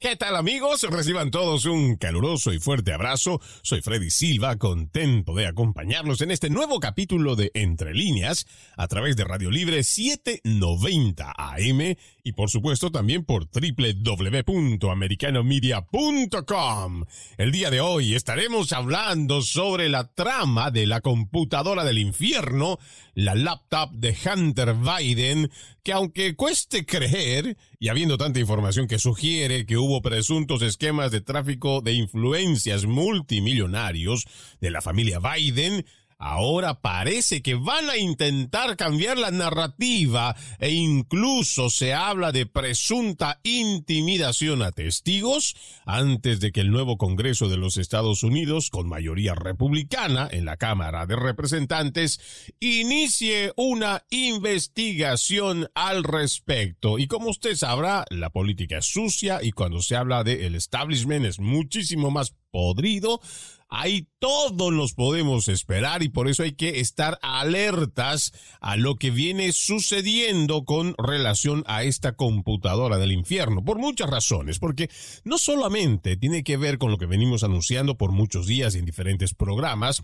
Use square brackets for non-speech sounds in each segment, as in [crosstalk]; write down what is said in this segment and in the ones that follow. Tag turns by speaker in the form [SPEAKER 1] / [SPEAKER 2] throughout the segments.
[SPEAKER 1] ¿Qué tal amigos? Reciban todos un caluroso y fuerte abrazo. Soy Freddy Silva, contento de acompañarlos en este nuevo capítulo de Entre líneas a través de Radio Libre 790 AM y por supuesto también por www.americanomedia.com. El día de hoy estaremos hablando sobre la trama de la computadora del infierno, la laptop de Hunter Biden, que aunque cueste creer, y habiendo tanta información que sugiere que hubo presuntos esquemas de tráfico de influencias multimillonarios de la familia Biden, Ahora parece que van a intentar cambiar la narrativa e incluso se habla de presunta intimidación a testigos antes de que el nuevo Congreso de los Estados Unidos, con mayoría republicana en la Cámara de Representantes, inicie una investigación al respecto. Y como usted sabrá, la política es sucia y cuando se habla de el establishment es muchísimo más podrido Ahí todos los podemos esperar y por eso hay que estar alertas a lo que viene sucediendo con relación a esta computadora del infierno, por muchas razones, porque no solamente tiene que ver con lo que venimos anunciando por muchos días en diferentes programas,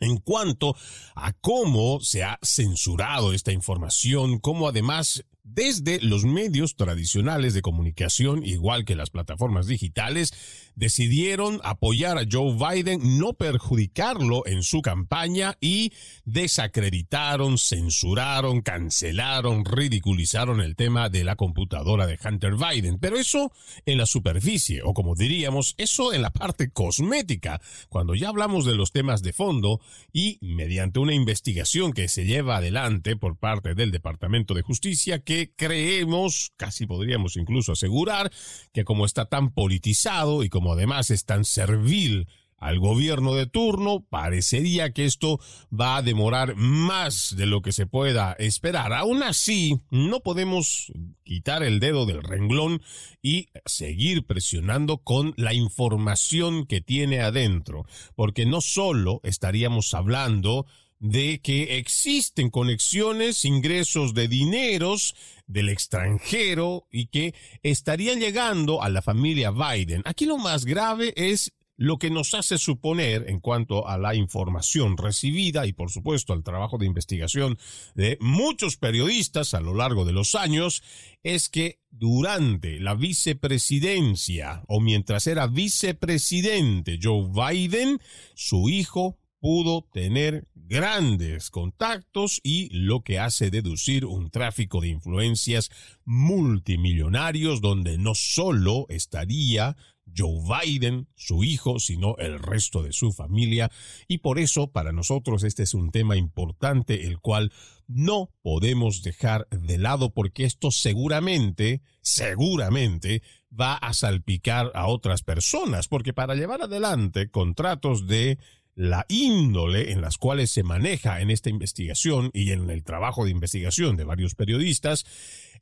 [SPEAKER 1] en cuanto a cómo se ha censurado esta información, cómo además desde los medios tradicionales de comunicación, igual que las plataformas digitales, decidieron apoyar a Joe Biden, no perjudicarlo en su campaña y desacreditaron, censuraron, cancelaron, ridiculizaron el tema de la computadora de Hunter Biden. Pero eso en la superficie, o como diríamos, eso en la parte cosmética, cuando ya hablamos de los temas de fondo y mediante una investigación que se lleva adelante por parte del Departamento de Justicia que creemos, casi podríamos incluso asegurar, que como está tan politizado y como además es tan servil al gobierno de turno, parecería que esto va a demorar más de lo que se pueda esperar. Aún así, no podemos quitar el dedo del renglón y seguir presionando con la información que tiene adentro, porque no solo estaríamos hablando de que existen conexiones, ingresos de dineros del extranjero y que estarían llegando a la familia Biden. Aquí lo más grave es lo que nos hace suponer en cuanto a la información recibida y por supuesto al trabajo de investigación de muchos periodistas a lo largo de los años es que durante la vicepresidencia o mientras era vicepresidente Joe Biden, su hijo pudo tener grandes contactos y lo que hace deducir un tráfico de influencias multimillonarios donde no solo estaría Joe Biden, su hijo, sino el resto de su familia. Y por eso, para nosotros, este es un tema importante, el cual no podemos dejar de lado, porque esto seguramente, seguramente, va a salpicar a otras personas, porque para llevar adelante contratos de la índole en las cuales se maneja en esta investigación y en el trabajo de investigación de varios periodistas,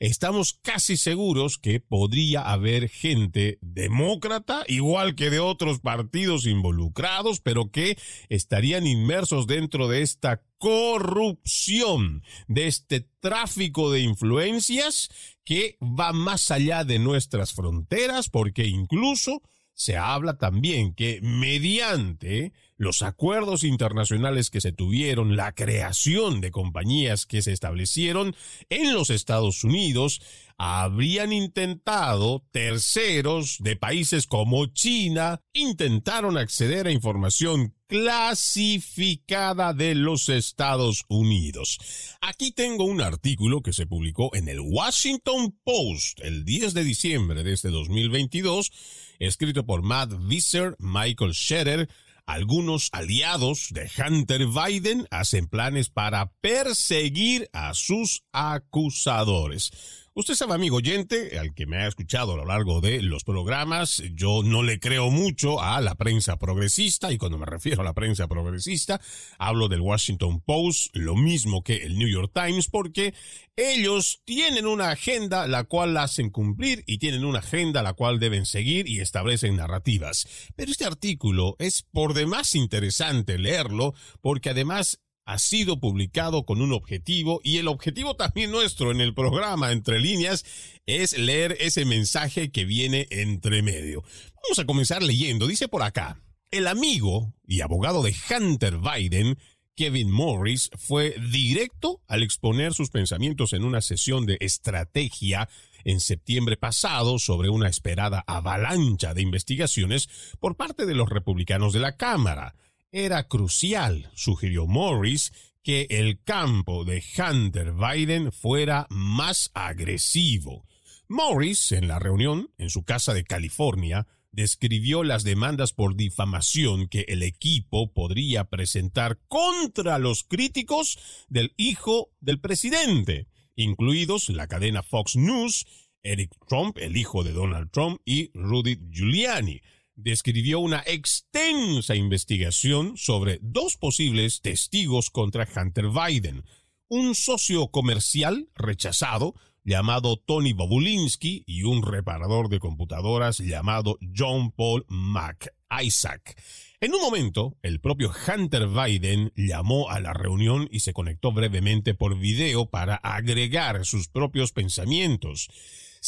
[SPEAKER 1] estamos casi seguros que podría haber gente demócrata, igual que de otros partidos involucrados, pero que estarían inmersos dentro de esta corrupción, de este tráfico de influencias que va más allá de nuestras fronteras, porque incluso se habla también que mediante los acuerdos internacionales que se tuvieron, la creación de compañías que se establecieron en los Estados Unidos, habrían intentado terceros de países como China, intentaron acceder a información clasificada de los Estados Unidos. Aquí tengo un artículo que se publicó en el Washington Post el 10 de diciembre de este 2022 escrito por Matt Visser, Michael Scherer, algunos aliados de Hunter Biden hacen planes para perseguir a sus acusadores. Usted sabe, amigo oyente, al que me ha escuchado a lo largo de los programas, yo no le creo mucho a la prensa progresista, y cuando me refiero a la prensa progresista, hablo del Washington Post, lo mismo que el New York Times, porque ellos tienen una agenda la cual hacen cumplir y tienen una agenda la cual deben seguir y establecen narrativas. Pero este artículo es por demás interesante leerlo, porque además ha sido publicado con un objetivo y el objetivo también nuestro en el programa Entre líneas es leer ese mensaje que viene entre medio. Vamos a comenzar leyendo. Dice por acá, el amigo y abogado de Hunter Biden, Kevin Morris, fue directo al exponer sus pensamientos en una sesión de estrategia en septiembre pasado sobre una esperada avalancha de investigaciones por parte de los republicanos de la Cámara. Era crucial, sugirió Morris, que el campo de Hunter Biden fuera más agresivo. Morris, en la reunión en su casa de California, describió las demandas por difamación que el equipo podría presentar contra los críticos del hijo del presidente, incluidos la cadena Fox News, Eric Trump, el hijo de Donald Trump, y Rudy Giuliani. Describió una extensa investigación sobre dos posibles testigos contra Hunter Biden, un socio comercial rechazado llamado Tony Bobulinski y un reparador de computadoras llamado John Paul McIsaac. En un momento, el propio Hunter Biden llamó a la reunión y se conectó brevemente por video para agregar sus propios pensamientos.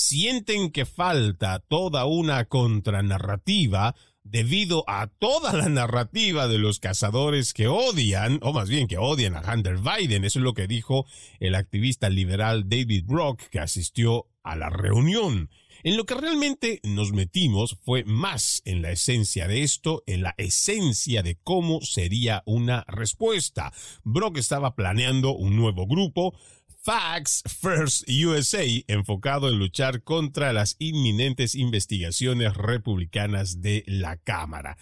[SPEAKER 1] Sienten que falta toda una contranarrativa debido a toda la narrativa de los cazadores que odian, o más bien que odian a Hunter Biden. Eso es lo que dijo el activista liberal David Brock que asistió a la reunión. En lo que realmente nos metimos fue más en la esencia de esto, en la esencia de cómo sería una respuesta. Brock estaba planeando un nuevo grupo, Facts First USA, enfocado en luchar contra las inminentes investigaciones republicanas de la Cámara.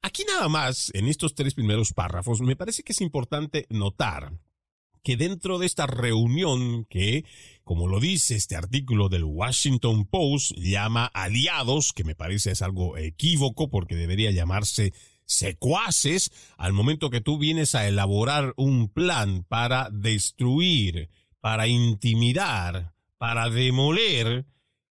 [SPEAKER 1] Aquí nada más, en estos tres primeros párrafos, me parece que es importante notar que dentro de esta reunión que, como lo dice este artículo del Washington Post, llama aliados, que me parece es algo equívoco porque debería llamarse secuaces, al momento que tú vienes a elaborar un plan para destruir para intimidar, para demoler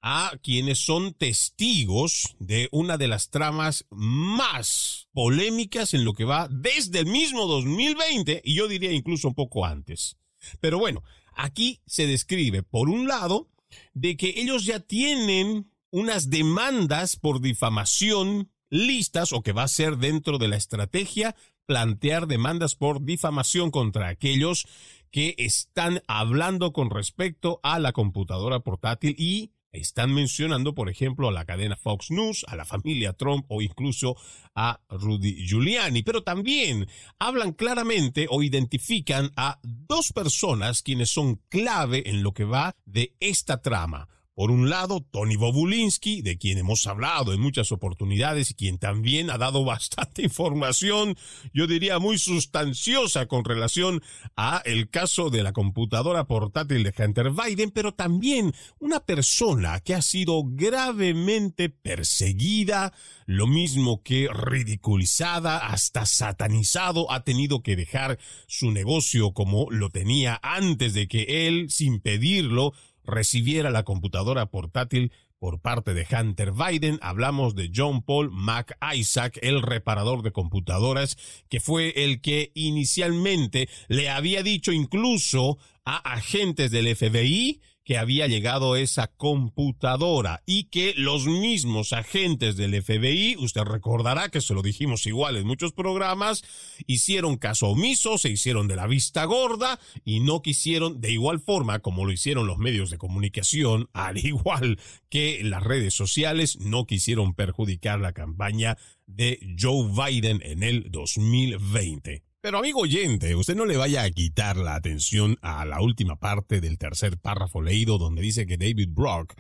[SPEAKER 1] a quienes son testigos de una de las tramas más polémicas en lo que va desde el mismo 2020 y yo diría incluso un poco antes. Pero bueno, aquí se describe, por un lado, de que ellos ya tienen unas demandas por difamación listas o que va a ser dentro de la estrategia plantear demandas por difamación contra aquellos que están hablando con respecto a la computadora portátil y están mencionando, por ejemplo, a la cadena Fox News, a la familia Trump o incluso a Rudy Giuliani. Pero también hablan claramente o identifican a dos personas quienes son clave en lo que va de esta trama. Por un lado, Tony Bobulinski, de quien hemos hablado en muchas oportunidades y quien también ha dado [laughs] bastante información, yo diría muy sustanciosa con relación a el caso de la computadora portátil de Hunter Biden, pero también una persona que ha sido gravemente perseguida, lo mismo que ridiculizada, hasta satanizado, ha tenido que dejar su negocio como lo tenía antes de que él, sin pedirlo, recibiera la computadora portátil por parte de Hunter Biden. Hablamos de John Paul McIsaac, el reparador de computadoras, que fue el que inicialmente le había dicho incluso a agentes del FBI que había llegado esa computadora y que los mismos agentes del FBI, usted recordará que se lo dijimos igual en muchos programas, hicieron caso omiso, se hicieron de la vista gorda y no quisieron, de igual forma como lo hicieron los medios de comunicación, [laughs] al igual que las redes sociales, no quisieron perjudicar la campaña de Joe Biden en el 2020. Pero amigo oyente, usted no le vaya a quitar la atención a la última parte del tercer párrafo leído donde dice que David Brock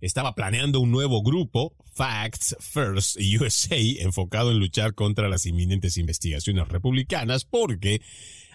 [SPEAKER 1] estaba planeando un nuevo grupo, Facts First USA, enfocado en luchar contra las inminentes investigaciones republicanas, porque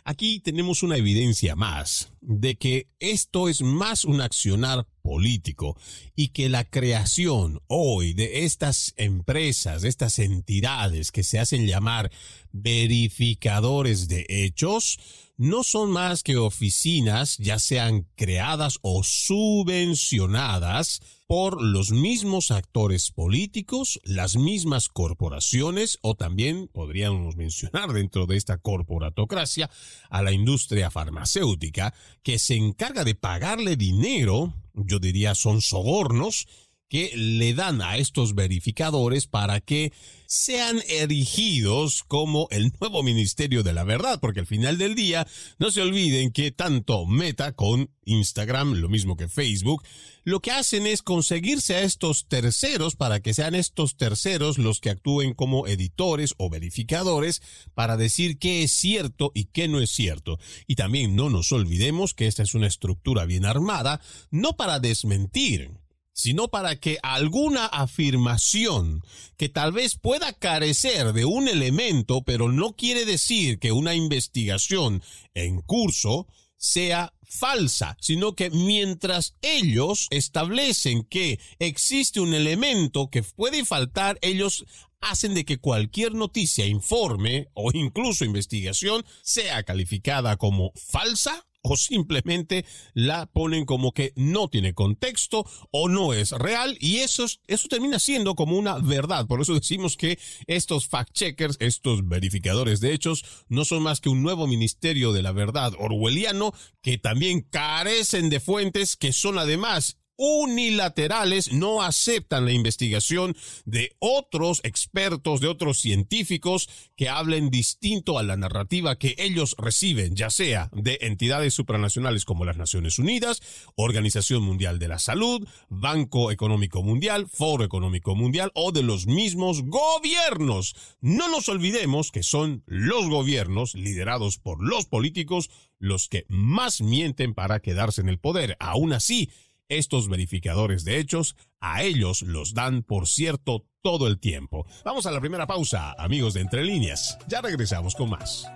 [SPEAKER 1] aquí tenemos una evidencia más de que esto es más un accionar político y que la creación hoy de estas empresas, de estas entidades que se hacen llamar verificadores de hechos, no son más que oficinas, ya sean creadas o subvencionadas por los mismos actores políticos, las mismas corporaciones o también podríamos mencionar dentro de esta corporatocracia a la industria farmacéutica que se encarga de pagarle dinero, yo diría son sobornos, que le dan a estos verificadores para que sean erigidos como el nuevo Ministerio de la Verdad, porque al final del día no se olviden que tanto Meta con Instagram, lo mismo que Facebook, lo que hacen es conseguirse a estos terceros para que sean estos terceros los que actúen como editores o verificadores para decir qué es cierto y qué no es cierto. Y también no nos olvidemos que esta es una estructura bien armada, no para desmentir, sino para que alguna afirmación que tal vez pueda carecer de un elemento, pero no quiere decir que una investigación en curso sea falsa, sino que mientras ellos establecen que existe un elemento que puede faltar, ellos hacen de que cualquier noticia, informe o incluso investigación sea calificada como falsa o simplemente la ponen como que no tiene contexto o no es real y eso, eso termina siendo como una verdad. Por eso decimos que estos fact-checkers, estos verificadores de hechos, no son más que un nuevo ministerio de la verdad orwelliano que también carecen de fuentes que son además unilaterales no aceptan la investigación de otros expertos, de otros científicos que hablen distinto a la narrativa que ellos reciben, ya sea de entidades supranacionales como las Naciones Unidas, Organización Mundial de la Salud, Banco Económico Mundial, Foro Económico Mundial o de los mismos gobiernos. No nos olvidemos que son los gobiernos liderados por los políticos los que más mienten para quedarse en el poder. Aún así, estos verificadores de hechos, a ellos los dan, por cierto, todo el tiempo. Vamos a la primera pausa, amigos de Entre Líneas. Ya regresamos con más.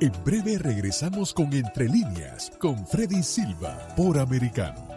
[SPEAKER 2] En breve regresamos con Entre Líneas, con Freddy Silva, por Americano.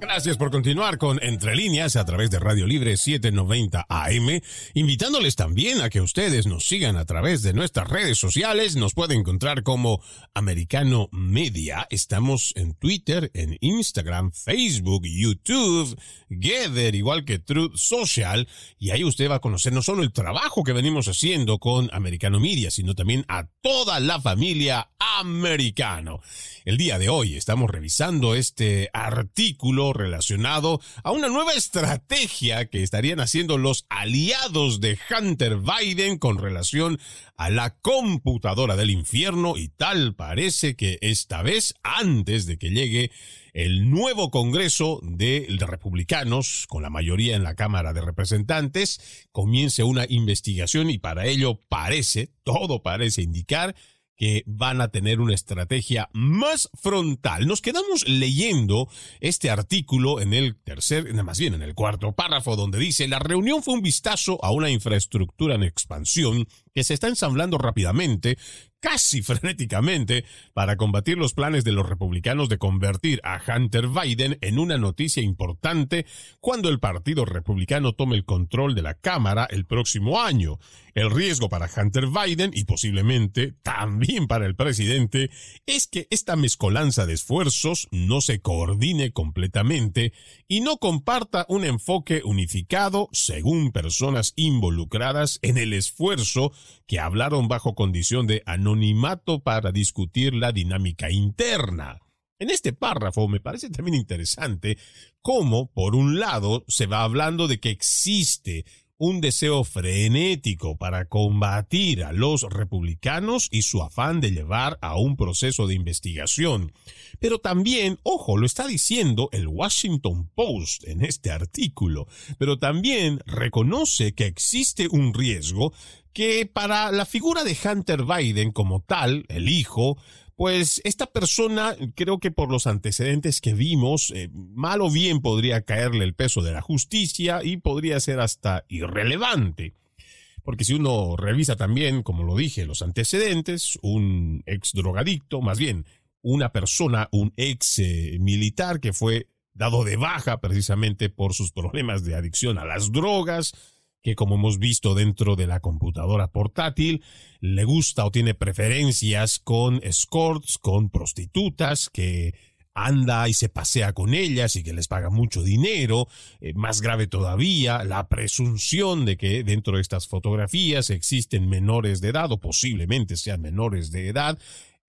[SPEAKER 1] Gracias por continuar con Entre Líneas a través de Radio Libre 790 AM, invitándoles también a que ustedes nos sigan a través de nuestras redes sociales. Nos pueden encontrar como Americano Media. Estamos en Twitter, en Instagram, Facebook, YouTube, Gather, igual que Truth Social. Y ahí usted va a conocer no solo el trabajo que venimos haciendo con Americano Media, sino también a toda la familia americano. El día de hoy estamos revisando este artículo relacionado a una nueva estrategia que estarían haciendo los aliados de Hunter Biden con relación a la computadora del infierno y tal parece que esta vez antes de que llegue el nuevo Congreso de, republicanos, con la mayoría en la Cámara de Representantes, comience una investigación y para ello parece, todo parece indicar, que van a tener una estrategia más frontal. Nos quedamos leyendo este artículo en el tercer, más bien en el cuarto párrafo, donde dice, la reunión fue un vistazo a una infraestructura en expansión que se está ensamblando rápidamente casi [laughs] frenéticamente para combatir los planes de los republicanos de convertir a Hunter Biden en una noticia importante cuando el Partido Republicano tome el control de la Cámara el próximo año. El riesgo para Hunter Biden y posiblemente también para el presidente es que esta mezcolanza de esfuerzos no se coordine completamente y no comparta un enfoque unificado según personas involucradas en el esfuerzo que hablaron bajo condición de anonimato para discutir la dinámica interna. En este párrafo me parece también interesante cómo, por un lado, se va hablando de que existe un deseo frenético para combatir a los republicanos y su afán de llevar a un proceso de investigación. Pero también, ojo, lo está diciendo el Washington Post en este artículo, pero también reconoce que existe un riesgo que para la figura de Hunter Biden como tal, el hijo, pues esta persona, creo que por los antecedentes que vimos, eh, mal o bien podría caerle el peso de la justicia y podría ser hasta irrelevante. Porque si uno revisa también, como lo dije, los antecedentes, un ex drogadicto, más bien una persona, un ex eh, militar que fue dado de baja precisamente por sus problemas de adicción a las drogas, que como hemos visto dentro de la computadora portátil, le gusta o tiene preferencias con escorts, con prostitutas, que anda y se pasea con ellas y que les paga mucho dinero. Eh, más grave todavía, la presunción de que dentro de estas fotografías existen menores de edad o posiblemente sean menores de edad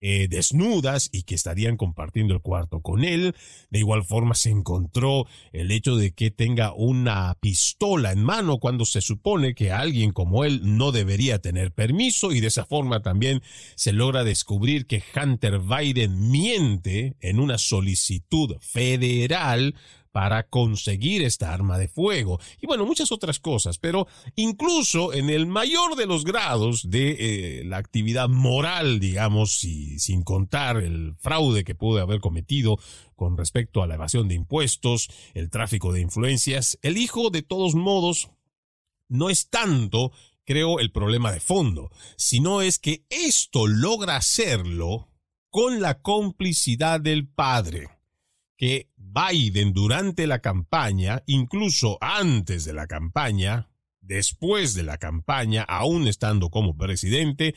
[SPEAKER 1] eh, desnudas y que estarían compartiendo el cuarto con él. De igual forma se encontró el hecho de que tenga una pistola en mano cuando se supone que alguien como él no debería tener permiso y de esa forma también se logra descubrir que Hunter Biden miente en una solicitud federal para conseguir esta arma de fuego. Y bueno, muchas otras cosas, pero incluso en el mayor de los grados de eh, la actividad moral, digamos, y sin contar el fraude que pudo haber cometido con respecto a la evasión de impuestos, el tráfico de influencias, el hijo de todos modos no es tanto creo, el problema de fondo, sino es que esto logra hacerlo con la complicidad del padre que Biden durante la campaña, incluso antes de la campaña, después de la campaña, aún estando como presidente,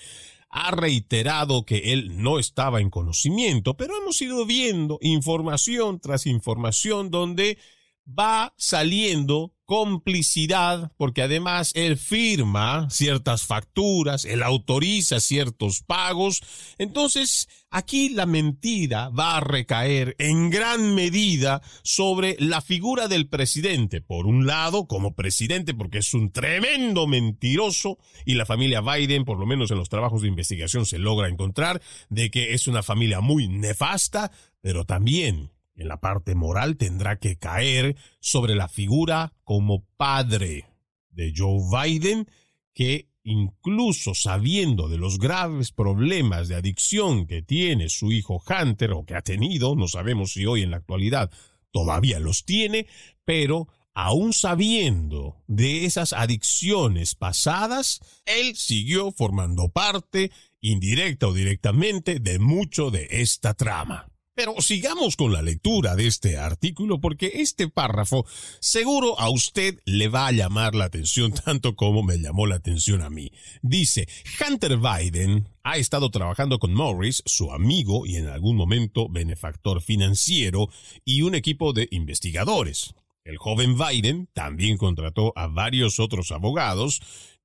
[SPEAKER 1] ha reiterado que él no estaba en conocimiento, pero hemos ido viendo información tras información donde va saliendo complicidad, porque además él firma ciertas facturas, él autoriza ciertos pagos. Entonces, aquí la mentira va a recaer en gran medida sobre la figura del presidente. Por un lado, como presidente, porque es un tremendo mentiroso, y la familia Biden, por lo menos en los trabajos de investigación, se logra encontrar de que es una familia muy nefasta, pero también en la parte moral tendrá que caer sobre la figura como padre de Joe Biden, que incluso sabiendo de los graves problemas de adicción que tiene su hijo Hunter o que ha tenido, no sabemos si hoy en la actualidad todavía los tiene, pero aún sabiendo de esas adicciones pasadas, él siguió formando parte, indirecta o directamente, de mucho de esta trama. Pero sigamos con la lectura de este artículo porque este párrafo seguro a usted le va a llamar la atención [laughs] tanto como me llamó la atención a mí. Dice, Hunter Biden ha estado trabajando con Morris, su amigo y en algún momento benefactor financiero, y un equipo de investigadores. El joven Biden también contrató a varios otros abogados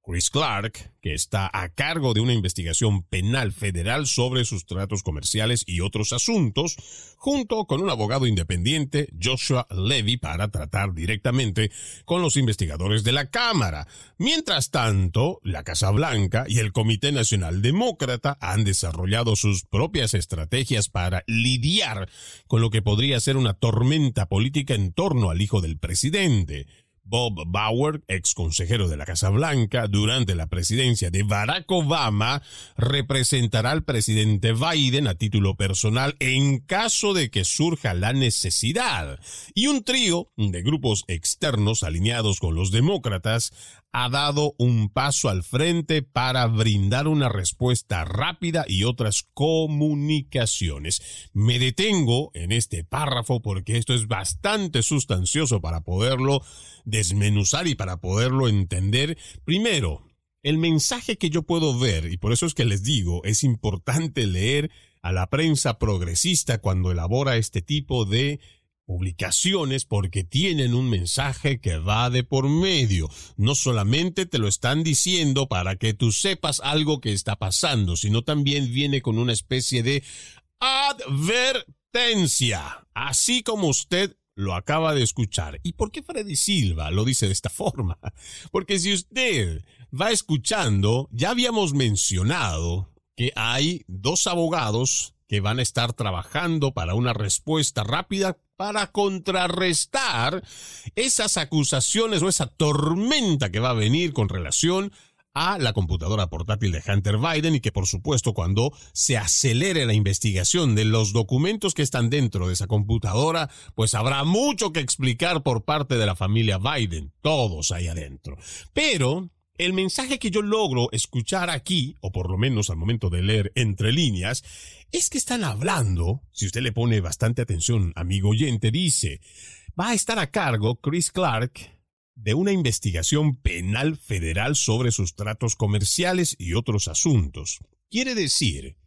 [SPEAKER 1] Chris Clark, que está a cargo de una investigación penal federal sobre sus tratos comerciales y otros asuntos, junto con un abogado independiente, Joshua Levy, para tratar directamente con los investigadores de la Cámara. Mientras tanto, la Casa Blanca y el Comité Nacional Demócrata han desarrollado sus propias estrategias para lidiar con lo que podría ser una tormenta política en torno al hijo del presidente. Bob Bauer, ex consejero de la Casa Blanca durante la presidencia de Barack Obama, representará al presidente Biden a título personal en caso de que surja la necesidad. Y un trío de grupos externos alineados con los demócratas ha dado un paso al frente para brindar una respuesta rápida y otras comunicaciones. Me detengo en este párrafo porque esto es bastante sustancioso para poderlo desmenuzar y para poderlo entender. Primero, el mensaje que yo puedo ver, y por eso es que les digo, es importante leer a la prensa progresista cuando elabora este tipo de publicaciones porque tienen un mensaje que va de por medio. No solamente te lo están diciendo para que tú sepas algo que está pasando, sino también viene con una especie de advertencia, así como usted lo acaba de escuchar. ¿Y por qué Freddy Silva lo dice de esta [laughs] forma? Porque si usted va escuchando, ya habíamos mencionado que hay dos abogados que van a estar trabajando para una respuesta rápida para contrarrestar esas acusaciones o esa tormenta que va a venir con relación a la computadora portátil de Hunter Biden y que por supuesto cuando se acelere la investigación de los documentos que están dentro de esa computadora, pues habrá mucho que explicar por parte de la familia Biden, todos ahí adentro. Pero El mensaje que yo logro escuchar aquí, o por lo menos al momento de leer entre líneas, es que están hablando, si usted le pone bastante atención, amigo oyente, dice, va a estar a cargo Chris Clark de una investigación penal federal sobre sus tratos comerciales y otros asuntos. Quiere decir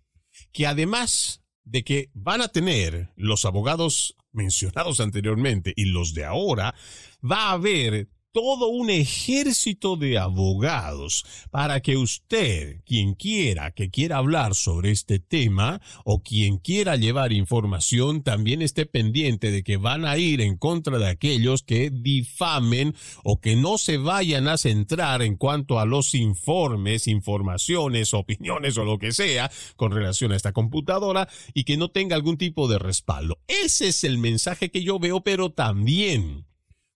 [SPEAKER 1] que además de que van a tener los abogados mencionados anteriormente y los de ahora, va a haber todo un ejército de abogados para que usted, quien quiera que quiera hablar sobre este tema o quien quiera llevar información, también esté pendiente de que van a ir en contra de aquellos que difamen o que no se vayan a centrar en cuanto a los informes, informaciones, opiniones o lo que sea con relación a esta computadora y que no tenga algún tipo de respaldo. Ese es el mensaje que yo veo, pero también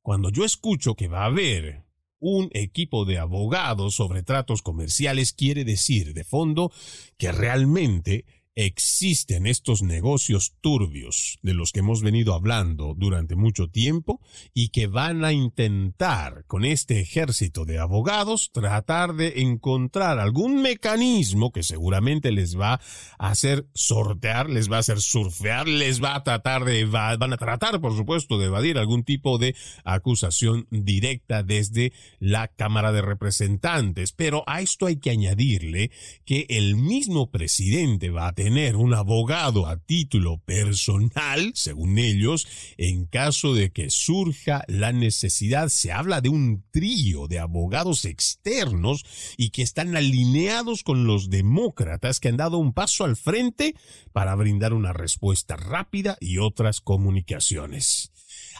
[SPEAKER 1] cuando yo escucho que va a haber un equipo de abogados sobre tratos comerciales, quiere decir de fondo que realmente existen estos negocios turbios de los que hemos venido hablando durante mucho tiempo y que van a intentar con este ejército de abogados tratar de encontrar algún mecanismo que seguramente les va a hacer sortear, les va a hacer surfear, les va a tratar de van a tratar por supuesto de evadir algún tipo de acusación directa desde la Cámara de Representantes, pero a esto hay que añadirle que el mismo presidente va a tener tener un abogado a título personal, según ellos, en caso de que surja la necesidad. Se habla de un trío de abogados externos y que están alineados con los demócratas que han dado un paso al frente para brindar una respuesta rápida y otras comunicaciones.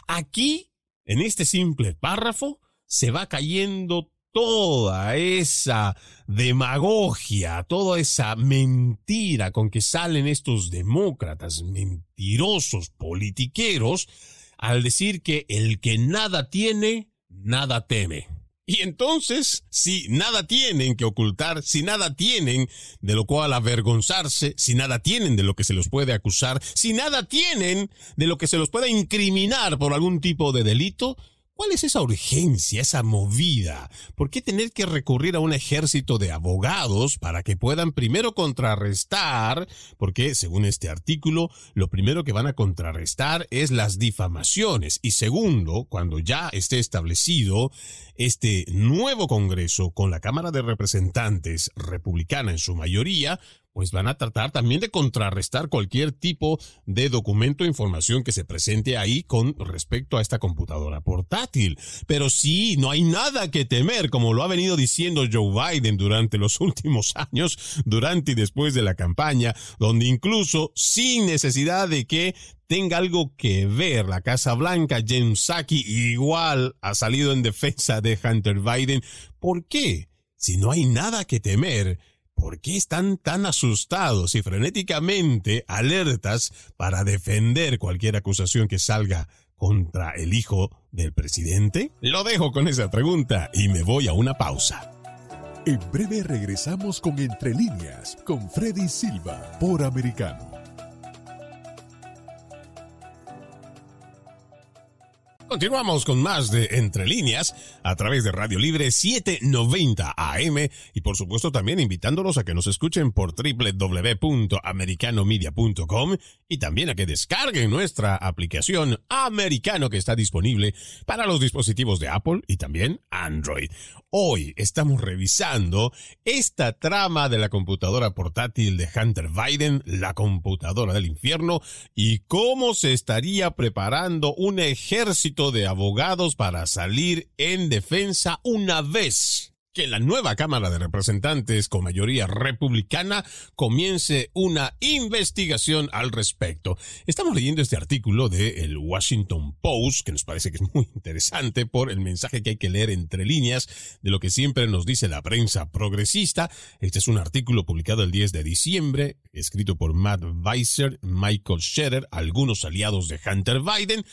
[SPEAKER 1] Aquí, en este simple párrafo, se va cayendo toda esa demagogia, toda esa mentira con que salen estos demócratas mentirosos politiqueros al decir que el que nada tiene, nada teme. Y entonces, si nada tienen que ocultar, si nada tienen de lo cual avergonzarse, si nada tienen de lo que se los puede acusar, si nada tienen de lo que se los puede incriminar por algún tipo de delito, ¿Cuál es esa urgencia, esa movida? ¿Por qué tener que recurrir a un ejército de abogados para que puedan primero contrarrestar? Porque, según este artículo, lo primero que van a contrarrestar es las difamaciones. Y segundo, cuando ya esté establecido este nuevo Congreso con la Cámara de Representantes republicana en su mayoría, pues van a tratar también de contrarrestar cualquier tipo de documento o información que se presente ahí con respecto a esta computadora portátil. Pero sí, no hay nada que temer, como lo ha venido diciendo Joe Biden durante los [laughs] últimos años, durante y después de la campaña, donde incluso sin necesidad de que tenga algo que ver la Casa Blanca, James Psaki igual ha salido en defensa de Hunter Biden. ¿Por qué? Si no hay nada que temer, ¿Por qué están tan asustados y frenéticamente alertas para defender cualquier acusación que salga contra el hijo del presidente? Lo dejo con esa pregunta y me voy a una pausa.
[SPEAKER 2] En breve regresamos con Entre líneas con Freddy Silva por Americano.
[SPEAKER 1] Continuamos con más de Entre Líneas a través de Radio Libre 790 AM y por supuesto también invitándolos a que nos escuchen por www.americanomedia.com y también a que descarguen nuestra aplicación Americano que está disponible para los dispositivos de Apple y también Android. Hoy estamos revisando esta trama de la computadora portátil de Hunter Biden, la computadora del infierno, y cómo se estaría preparando un de abogados para salir en defensa una vez que la nueva Cámara de Representantes con mayoría republicana comience una investigación al respecto. Estamos leyendo este artículo de el Washington Post, que nos parece que es muy interesante por el mensaje que hay que leer entre líneas de lo que siempre nos dice la prensa progresista. Este es un artículo publicado el 10 de diciembre, escrito por Matt Weiser, Michael Scherer, algunos aliados de Hunter Biden,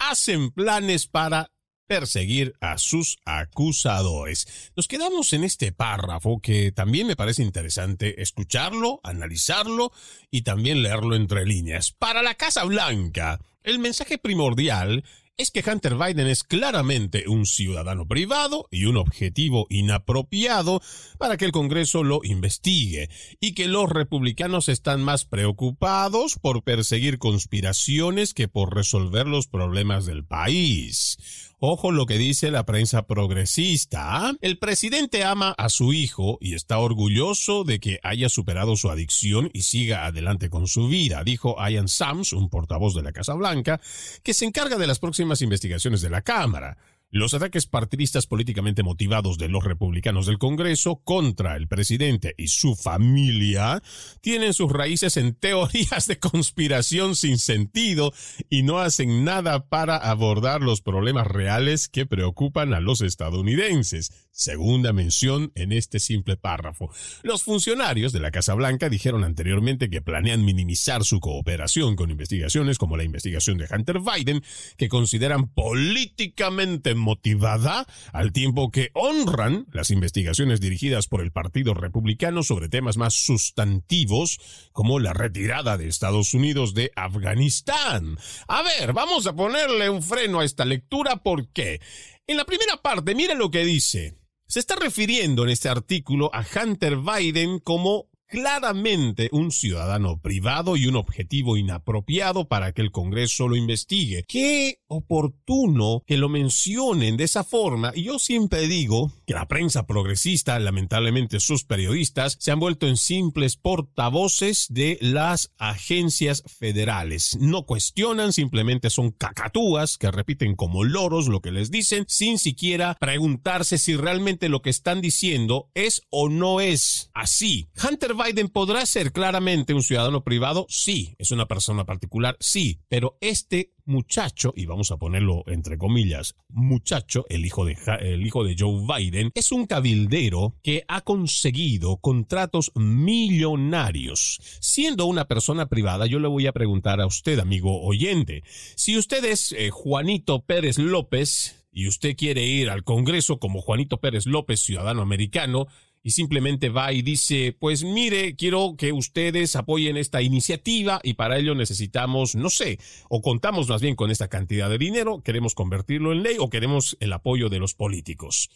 [SPEAKER 1] hacen planes para perseguir a sus acusadores. Nos quedamos en este párrafo que también me parece interesante escucharlo, analizarlo y también leerlo entre líneas. Para la Casa Blanca, el mensaje primordial es que Hunter Biden es claramente un ciudadano privado y un objetivo inapropiado para que el Congreso lo investigue, y que los republicanos están más preocupados por perseguir conspiraciones que por resolver los problemas del país. Ojo lo que dice la prensa progresista. ¿ah? El presidente ama a su hijo y está orgulloso de que haya superado su adicción y siga adelante con su vida, dijo Ian Sams, un portavoz de la Casa Blanca, que se encarga de las próximas investigaciones de la Cámara. Los ataques partidistas políticamente motivados de los republicanos del Congreso contra el presidente y su familia tienen sus raíces en teorías de conspiración sin sentido y no hacen nada para abordar los problemas reales que preocupan a los estadounidenses. Segunda mención en este simple párrafo. Los funcionarios de la Casa Blanca dijeron anteriormente que planean minimizar su cooperación con investigaciones como la investigación de Hunter Biden, que consideran políticamente motivada, al tiempo que honran las investigaciones dirigidas por el Partido Republicano sobre temas más sustantivos, como la retirada de Estados Unidos de Afganistán. A ver, vamos a ponerle un freno a esta lectura porque en la primera parte, mire lo que dice. Se está refiriendo en este artículo a Hunter Biden como claramente un ciudadano privado y un objetivo inapropiado para que el Congreso lo investigue. Qué oportuno que lo mencionen de esa forma. Y yo siempre digo que la prensa progresista, lamentablemente sus periodistas, se han vuelto en simples portavoces de las agencias federales. No cuestionan, simplemente son cacatúas que repiten como loros lo que les dicen sin siquiera preguntarse si realmente lo que están diciendo es o no es así. Hunter Biden podrá ser claramente un ciudadano privado, sí, es una persona particular, sí, pero este muchacho, y vamos a ponerlo entre comillas, muchacho, el hijo de, el hijo de Joe Biden, es un cabildero que ha conseguido contratos millonarios. Siendo una persona privada, yo le voy a preguntar a usted, amigo oyente, si usted es eh, Juanito Pérez López, y usted quiere ir al Congreso como Juanito Pérez López, ciudadano americano, y simplemente va y dice, pues mire, quiero que ustedes apoyen esta iniciativa y para ello necesitamos, no sé, o contamos más bien con esta cantidad de dinero, queremos convertirlo en ley o queremos el apoyo de los políticos.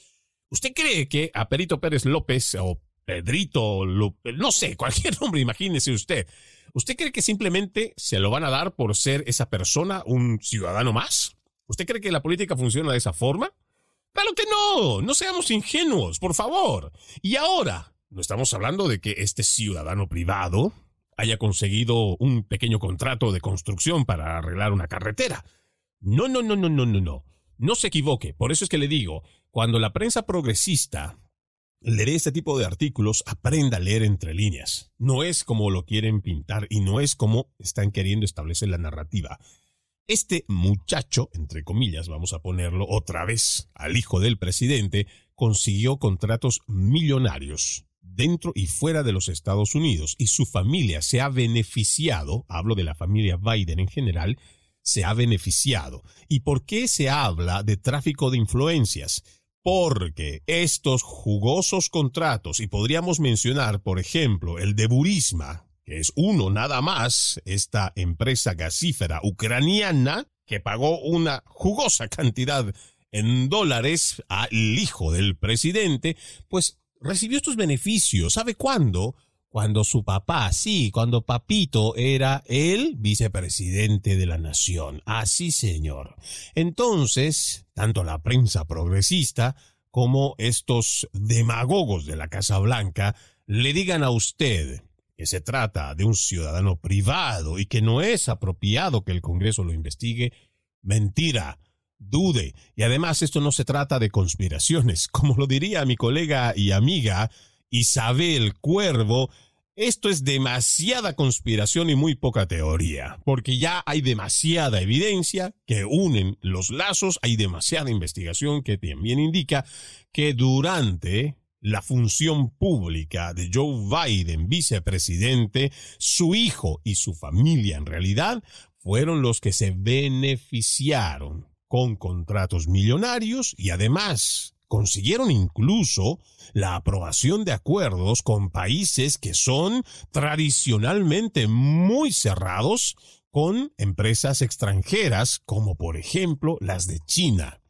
[SPEAKER 1] ¿Usted cree que a Perito Pérez López o Pedrito, no sé, [laughs] cualquier nombre, imagínese usted, ¿usted cree que simplemente se lo van a dar por ser esa persona un ciudadano más? ¿Usted cree que la política funciona de esa forma? Claro que no, no seamos ingenuos, por favor. Y ahora, no estamos hablando de que este ciudadano privado haya conseguido un pequeño contrato de construcción para arreglar una carretera. No, no, no, no, no, no, no. No se equivoque. Por eso es que le digo, cuando la prensa progresista lee este tipo de artículos, aprenda a leer entre líneas. No es como lo quieren pintar y no es como están queriendo establecer la narrativa. Este muchacho, entre comillas, vamos a ponerlo otra vez, al hijo del presidente, consiguió contratos millonarios dentro y fuera de los Estados Unidos y su familia se ha beneficiado, hablo de la familia Biden en general, se ha beneficiado. ¿Y por qué se habla de tráfico de influencias? Porque estos jugosos contratos, y podríamos mencionar, por ejemplo, el de Burisma, que es uno nada más, esta empresa gasífera ucraniana, que pagó una jugosa cantidad en dólares al hijo del presidente, pues recibió estos beneficios. ¿Sabe cuándo? Cuando su papá, sí, cuando papito era el vicepresidente de la nación. Así, señor. Entonces, tanto la prensa progresista como estos demagogos de la Casa Blanca le digan a usted que se trata de un ciudadano privado y que no es apropiado que el Congreso lo investigue, mentira, dude. Y además esto no se trata de conspiraciones. [laughs] Como lo diría mi colega y amiga Isabel Cuervo, esto es demasiada conspiración y muy poca teoría, porque ya hay demasiada evidencia que unen los lazos, hay demasiada investigación que también indica que durante la función pública de Joe Biden, vicepresidente, su hijo y su familia en realidad fueron los que se beneficiaron con contratos millonarios y además consiguieron incluso la aprobación de acuerdos con países que son tradicionalmente muy cerrados con empresas extranjeras como por ejemplo las de China.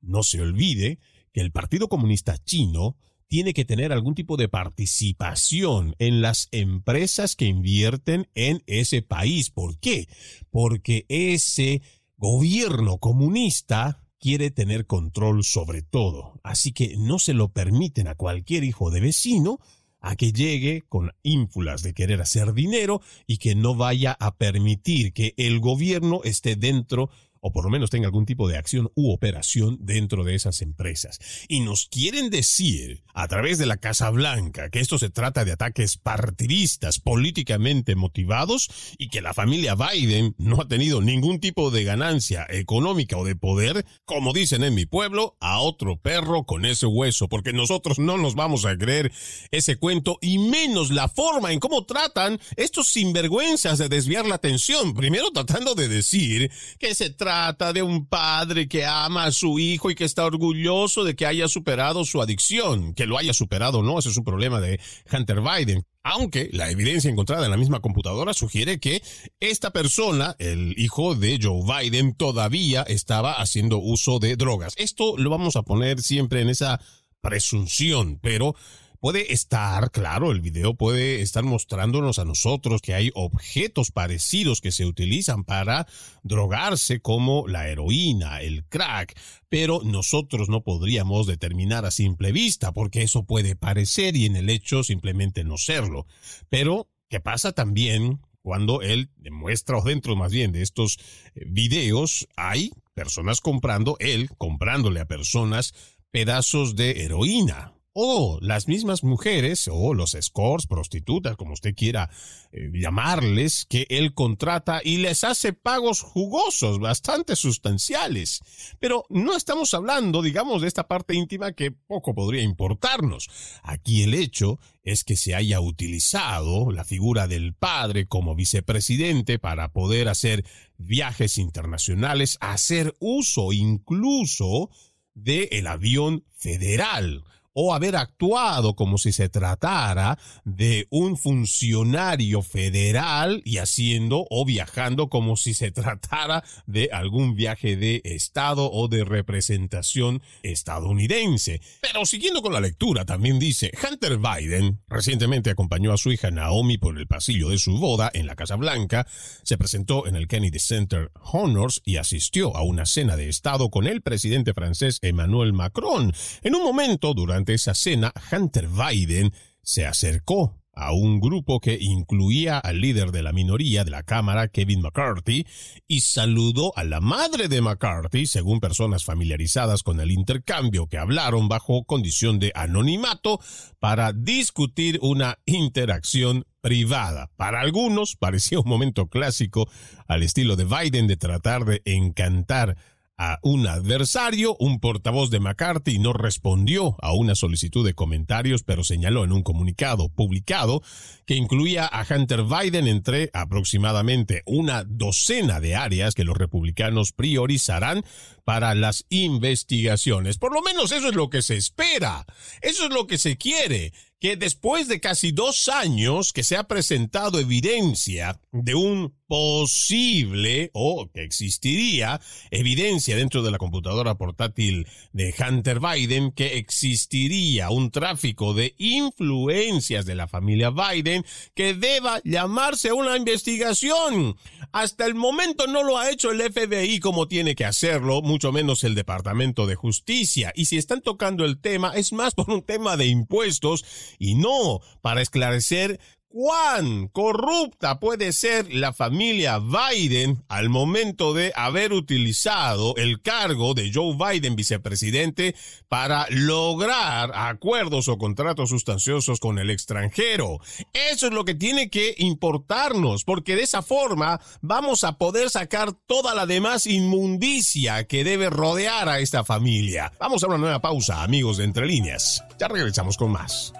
[SPEAKER 1] No se olvide que el Partido Comunista Chino tiene que tener algún tipo de participación en las empresas que invierten en ese país. ¿Por qué? Porque ese gobierno comunista quiere tener control sobre todo. Así que no se lo permiten a cualquier hijo de vecino a que llegue con ínfulas de querer hacer dinero y que no vaya a permitir que el gobierno esté dentro o por lo menos tenga algún tipo de acción u operación dentro de esas empresas. Y nos quieren decir, a través de la Casa Blanca, que esto se trata de ataques partidistas políticamente motivados y que la familia Biden no ha tenido ningún tipo de ganancia económica o de poder, como dicen en mi pueblo, a otro perro con ese hueso, porque nosotros no nos vamos a creer ese cuento y menos la forma en cómo tratan estos sinvergüenzas de desviar la atención, primero tratando de decir que se trata trata de un padre que ama a su hijo y que está orgulloso de que haya superado su adicción. Que lo haya superado no, ese es un problema de Hunter Biden. Aunque la evidencia encontrada en la misma computadora sugiere que esta persona, el hijo de Joe Biden, todavía estaba haciendo uso de drogas. Esto lo vamos a poner siempre en esa presunción, pero puede estar, claro, el video puede estar mostrándonos a nosotros que hay objetos parecidos que se utilizan para drogarse como la heroína, el crack, pero nosotros no podríamos determinar a simple vista porque eso puede parecer y en el hecho simplemente no serlo. Pero, ¿qué pasa también cuando él demuestra o dentro más bien de estos eh, videos hay personas comprando, él comprándole a personas pedazos de heroína, o las mismas mujeres o los escorts, prostitutas, como usted quiera eh, llamarles, que él contrata y les hace pagos jugosos, bastante sustanciales. Pero no estamos hablando, digamos, de esta parte íntima que poco podría importarnos. Aquí el hecho es que se haya utilizado la figura del padre como vicepresidente para poder hacer viajes internacionales, hacer uso incluso del el avión federal o haber actuado como si se tratara de un funcionario federal y haciendo o viajando como si se tratara de algún viaje de Estado o de representación estadounidense. Pero siguiendo con la lectura, también dice, Hunter Biden recientemente acompañó a su hija Naomi por el pasillo de su boda en la Casa Blanca, se presentó en el Kennedy Center Honors y asistió a una cena de Estado con el presidente francés Emmanuel Macron. En un momento durante esa cena, Hunter Biden se acercó a un grupo que incluía al líder de la minoría de la Cámara, Kevin McCarthy, y saludó a la madre de McCarthy, según personas familiarizadas con el intercambio que hablaron bajo condición de anonimato para discutir una interacción privada. Para algunos [laughs] parecía un momento clásico al estilo de Biden de tratar de encantar a un adversario, un portavoz de McCarthy no respondió a una solicitud de comentarios, pero señaló en un comunicado publicado que incluía a Hunter Biden entre aproximadamente una docena de áreas que los republicanos priorizarán para las investigaciones. Por lo menos eso es lo que se espera. Eso es lo que se quiere que después de casi dos años que se ha presentado evidencia de un posible o que existiría evidencia dentro de la computadora portátil de Hunter Biden que existiría un tráfico de influencias de la familia Biden que deba llamarse una investigación. Hasta el momento no lo ha hecho el FBI como tiene que hacerlo, mucho menos el Departamento de Justicia. Y si están tocando el tema, es más por un tema de impuestos y no para esclarecer cuán corrupta puede ser la familia Biden al momento de haber utilizado el cargo de Joe Biden vicepresidente para lograr acuerdos o contratos sustanciosos con el extranjero. Eso es lo que tiene que importarnos, porque de esa forma vamos a poder sacar toda la demás inmundicia que debe rodear a esta familia. Vamos a una nueva pausa, amigos de Entre Líneas. Ya regresamos con más.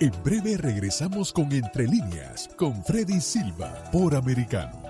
[SPEAKER 2] En breve regresamos con Entre líneas, con Freddy Silva, por Americano.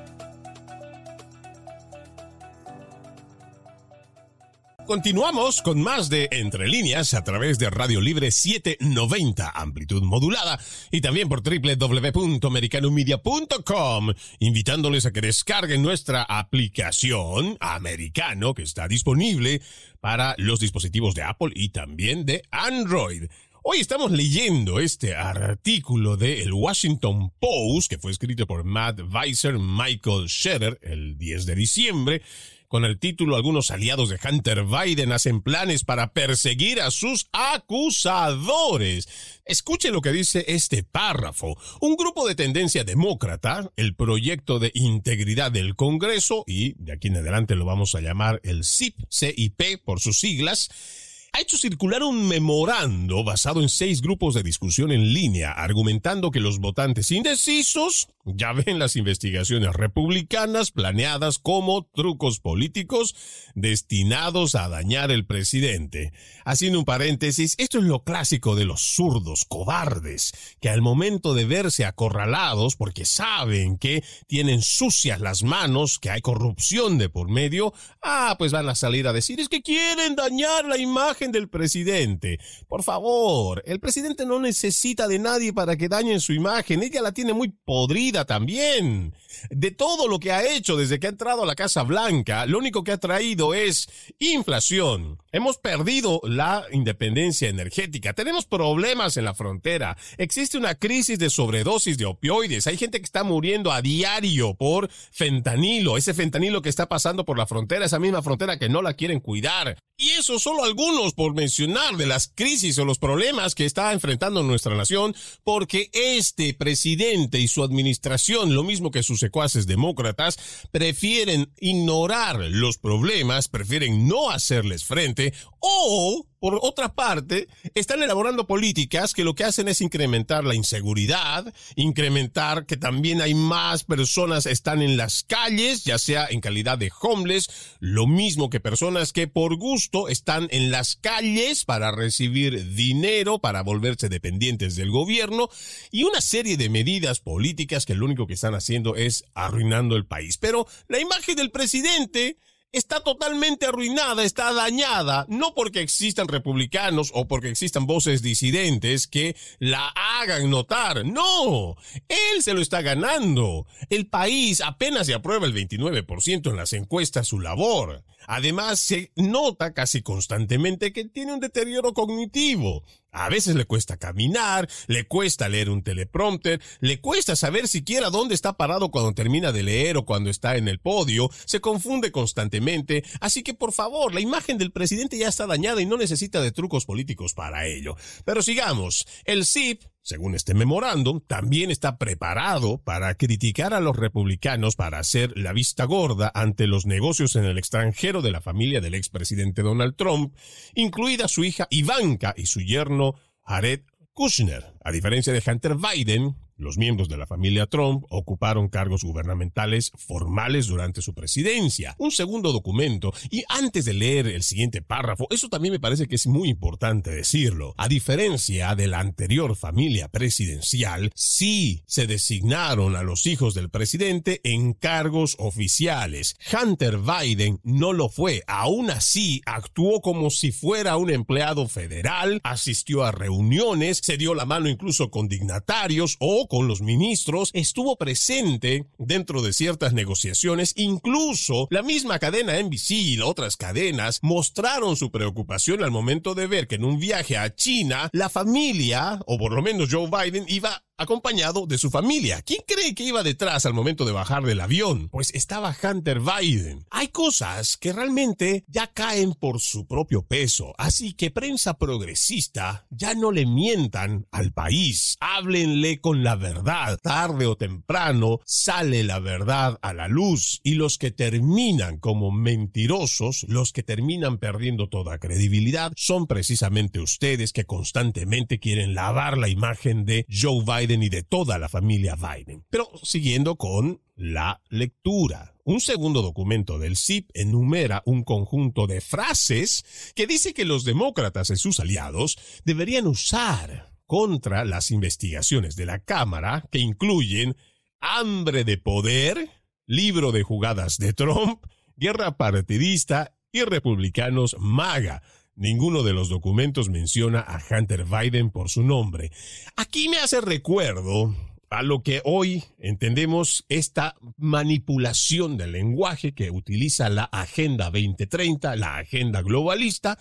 [SPEAKER 1] Continuamos con más de Entre líneas a través de Radio Libre 790, amplitud modulada, y también por www.americanomedia.com, invitándoles a que descarguen nuestra aplicación americano que está disponible para los dispositivos de Apple y también de Android. Hoy estamos leyendo este artículo de el Washington Post que fue escrito por Matt Weiser, Michael Scherer el 10 de diciembre con el título Algunos aliados de Hunter Biden hacen planes para perseguir a sus acusadores. Escuche lo que dice este párrafo. Un grupo de tendencia demócrata, el Proyecto de Integridad del Congreso, y de aquí en adelante lo vamos a llamar el CIP, CIP por sus siglas, ha hecho circular un memorando basado en seis grupos de discusión en línea, argumentando que los votantes indecisos ya ven las investigaciones republicanas planeadas como trucos políticos destinados a dañar el presidente. Haciendo un paréntesis, esto es lo clásico de los zurdos, cobardes, que al momento de verse acorralados porque saben que tienen sucias las manos, que hay corrupción de por medio, ah, pues van a salir a decir es que quieren dañar la imagen del presidente. Por favor, el presidente no necesita de nadie para que dañen su imagen. Ella la tiene muy podrida también. De todo lo que ha hecho desde que ha entrado a la Casa Blanca, lo único que ha traído es inflación. Hemos perdido la independencia energética. Tenemos problemas en la frontera. Existe una crisis de sobredosis de opioides. Hay gente que está muriendo a diario por fentanilo. Ese fentanilo que está pasando por la frontera, esa misma frontera que no la quieren cuidar. Y eso solo algunos por mencionar de las crisis o los problemas que está enfrentando nuestra nación, porque este presidente y su administración, lo mismo que sus secuaces demócratas, prefieren ignorar los problemas, prefieren no hacerles frente o por otra parte, están elaborando políticas que lo que hacen es incrementar la inseguridad, incrementar que también hay más personas están en las calles, ya sea en calidad de homeless, lo mismo que personas que por gusto están en las calles para recibir dinero, para volverse dependientes del gobierno, y una serie de medidas políticas que lo único que están haciendo es arruinando el país. Pero la imagen del presidente está totalmente arruinada, está dañada, no porque existan republicanos o porque existan voces disidentes que la hagan notar, no, él se lo está ganando. El país apenas se aprueba el 29% en las encuestas su labor. Además, se nota casi constantemente que tiene un deterioro cognitivo. A veces le cuesta caminar, le cuesta leer un teleprompter, le cuesta saber siquiera dónde está parado cuando termina de leer o cuando está en el podio, se confunde constantemente, así que por favor, la imagen del presidente ya está dañada y no necesita de trucos políticos para ello. Pero sigamos, el CIP según este memorándum, también está preparado para criticar a los republicanos para hacer la vista gorda ante los negocios en el extranjero de la familia del expresidente Donald Trump, incluida su hija Ivanka y su yerno Jared Kushner. A diferencia de Hunter Biden, los miembros de la familia Trump ocuparon cargos gubernamentales formales durante su presidencia. Un segundo documento, y antes de leer el siguiente párrafo, eso también me parece que es muy importante decirlo. A diferencia de la anterior familia presidencial, sí se designaron a los hijos del presidente en cargos oficiales. Hunter Biden no lo fue. Aún así, actuó como si fuera un empleado federal, asistió a reuniones, se dio la mano incluso con dignatarios o con los ministros, estuvo presente dentro de ciertas negociaciones, incluso la misma cadena NBC y otras cadenas mostraron su preocupación al momento de ver que en un viaje a China, la familia, o por lo menos Joe Biden, iba acompañado de su familia. ¿Quién cree que iba detrás al momento de bajar del avión? Pues estaba Hunter Biden. Hay cosas que realmente ya caen por su propio peso, así que prensa progresista ya no le mientan al país. Háblenle con la verdad. Tarde o temprano sale la verdad a la luz y los que terminan como mentirosos, los que terminan perdiendo toda credibilidad, son precisamente ustedes que constantemente quieren lavar la imagen de Joe Biden y de toda la familia Biden. Pero siguiendo con la lectura. Un segundo documento del CIP enumera un conjunto de frases que dice que los demócratas y sus aliados deberían usar contra las investigaciones de la Cámara que incluyen hambre de poder, libro de jugadas de Trump, guerra partidista y republicanos MAGA. Ninguno de los documentos menciona a Hunter Biden por su nombre. Aquí me hace recuerdo a lo que hoy entendemos esta manipulación del lenguaje que utiliza la Agenda 2030, la Agenda Globalista,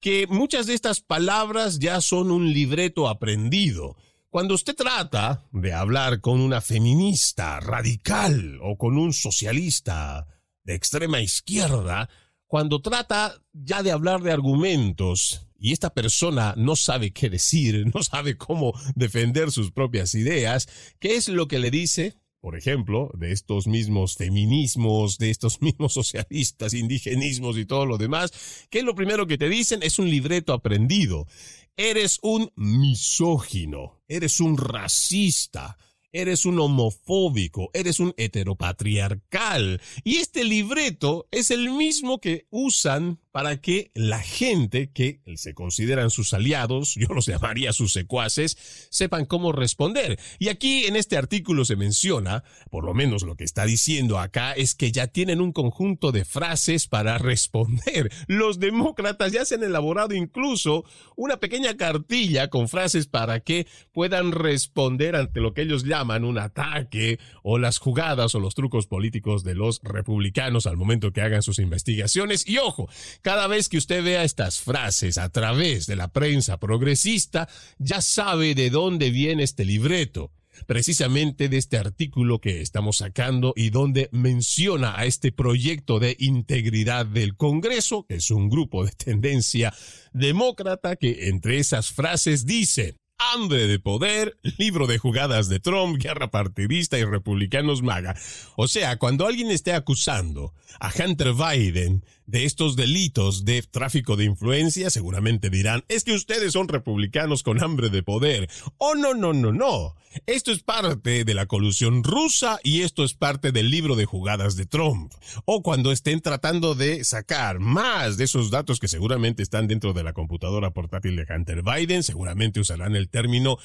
[SPEAKER 1] que muchas de estas palabras ya son un libreto aprendido. Cuando usted trata de hablar con una feminista radical o con un socialista de extrema izquierda, cuando trata ya de hablar de argumentos y esta persona no sabe qué decir, [laughs] no sabe cómo defender sus propias ideas, ¿qué es lo que le dice? Por ejemplo, de estos mismos feminismos, de estos [laughs] mismos socialistas, indigenismos y todo lo demás, ¿qué es lo primero que te dicen? Es un libreto aprendido. Eres un misógino, eres un racista, eres un homofóbico, eres un heteropatriarcal. Y este libreto es el mismo que usan para que la gente que se consideran sus aliados, [laughs] yo los llamaría sus secuaces, sepan cómo responder. Y aquí en este artículo se menciona, por lo menos lo que está diciendo acá, es que ya tienen un conjunto de frases para [laughs] responder. Los demócratas ya se han elaborado incluso una pequeña cartilla con frases para que puedan responder ante lo que ellos llaman un ataque o las jugadas o los trucos políticos de los republicanos al momento que hagan sus investigaciones. Y ojo, cada vez que usted vea estas frases a través de la prensa progresista, ya sabe de dónde viene este libreto precisamente de este artículo que estamos sacando y donde menciona a este proyecto de integridad del Congreso, que es un grupo de tendencia demócrata que entre esas frases dice, hambre de poder, libro de jugadas de Trump, guerra partidista y republicanos maga. O sea, cuando alguien esté acusando a Hunter Biden de estos delitos de tráfico de influencia, seguramente dirán, es que ustedes son republicanos con hambre de poder. Oh, no, no, no, no. Esto es parte de la colusión rusa y esto es parte del libro de jugadas de Trump. O cuando estén tratando de sacar más de esos datos que seguramente están dentro de la computadora portátil de Hunter Biden, seguramente usarán el término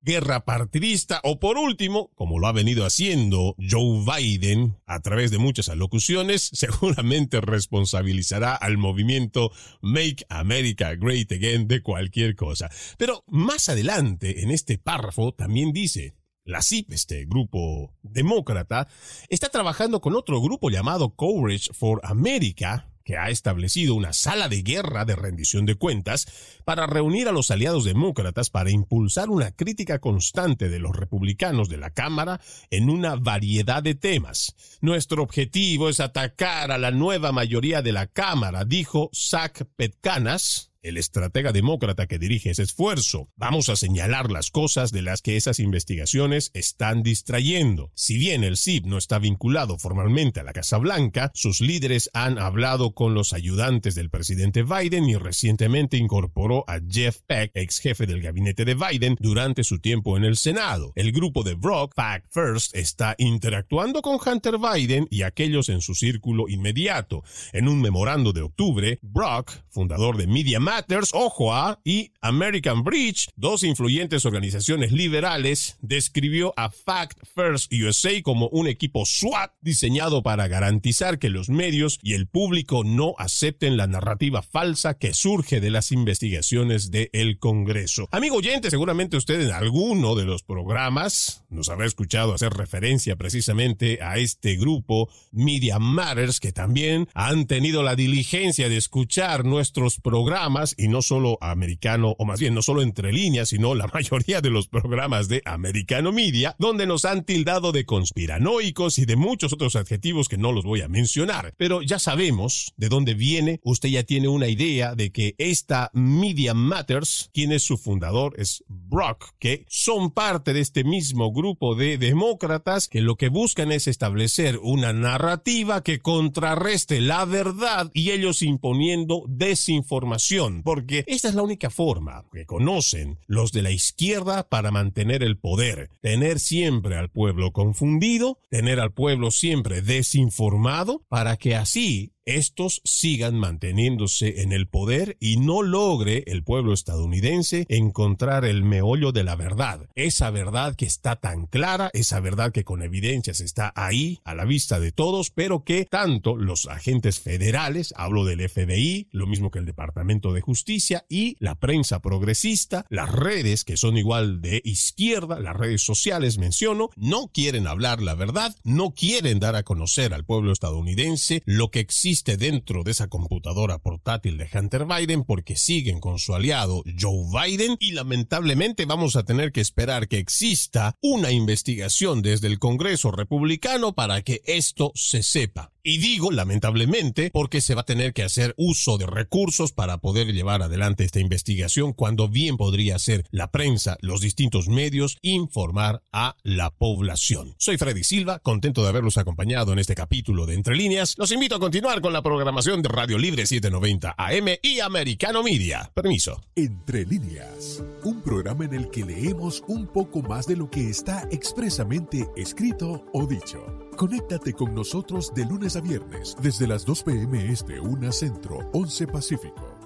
[SPEAKER 1] guerra partidista o por último, como lo ha venido haciendo Joe Biden a través de muchas alocuciones, [laughs] seguramente responsabilizará al movimiento Make America Great Again de cualquier cosa. Pero más adelante en este párrafo también dice, la CIP, este grupo demócrata, está trabajando con otro grupo llamado Courage for America, que ha establecido una sala de guerra de rendición de cuentas para reunir a los aliados demócratas para impulsar una crítica constante de los republicanos de la Cámara en una variedad de temas. Nuestro objetivo es atacar a la nueva mayoría de la Cámara, dijo Zach Petcanas, el estratega demócrata que dirige ese esfuerzo. Vamos a señalar las cosas de las que esas investigaciones están distrayendo. Si bien el CIP no está vinculado formalmente a la Casa Blanca, sus líderes han hablado con los ayudantes del presidente Biden y recientemente incorporó a Jeff Peck, ex jefe del gabinete de Biden, durante su tiempo en el Senado. El grupo de Brock, Fact First, está interactuando con Hunter Biden y aquellos en su círculo inmediato. En un memorando de octubre, Brock, fundador de Media Matters, ojo a, y American Bridge, dos influyentes organizaciones liberales, describió a Fact First USA como un equipo SWAT diseñado para garantizar que los medios y el público no acepten la narrativa falsa que surge de las investigaciones del Congreso. Amigo oyente, seguramente usted en alguno de los programas nos habrá escuchado hacer referencia precisamente a este grupo Media Matters que también han tenido la diligencia de escuchar nuestros programas y no solo americano, o más bien no solo entre líneas, sino la [laughs] mayoría de los programas de Americano Media, donde nos han tildado de conspiranoicos y de muchos otros adjetivos que no los voy a mencionar. Pero ya sabemos de dónde viene, usted ya tiene una idea de que esta Media Matters, quien es su fundador, es Brock, que son parte de este mismo grupo de demócratas que lo que buscan es establecer una narrativa que contrarreste la verdad y ellos imponiendo desinformación porque esta es la única forma que conocen los de la izquierda para mantener el poder, tener siempre al pueblo confundido, tener al pueblo siempre desinformado, para que así estos sigan manteniéndose en el poder y no logre el pueblo estadounidense encontrar el meollo de la verdad. Esa verdad que está tan clara, esa verdad que con evidencias está ahí a la vista de todos, pero que tanto los agentes federales, hablo del FBI, lo mismo que el Departamento de Justicia y la prensa progresista, las redes que son igual de izquierda, las redes sociales menciono, no quieren hablar la verdad, no quieren dar a conocer al pueblo estadounidense lo que existe dentro de esa computadora portátil de Hunter Biden porque siguen con su aliado Joe Biden y lamentablemente vamos a tener que esperar que exista una investigación desde el Congreso republicano para que esto se sepa. Y digo lamentablemente porque se va a tener que hacer uso de recursos para poder llevar adelante esta investigación cuando bien podría ser la prensa, los distintos medios, informar a la población. Soy Freddy Silva, contento de haberlos acompañado en este capítulo de Entre Líneas. Los invito a continuar con la programación de Radio Libre 790 AM y Americano Media. Permiso.
[SPEAKER 2] Entre Líneas, un programa en el que leemos un poco más de lo que está expresamente escrito o dicho. Conéctate con nosotros de lunes a viernes desde las 2 p.m. Este, 1 Centro, 11 Pacífico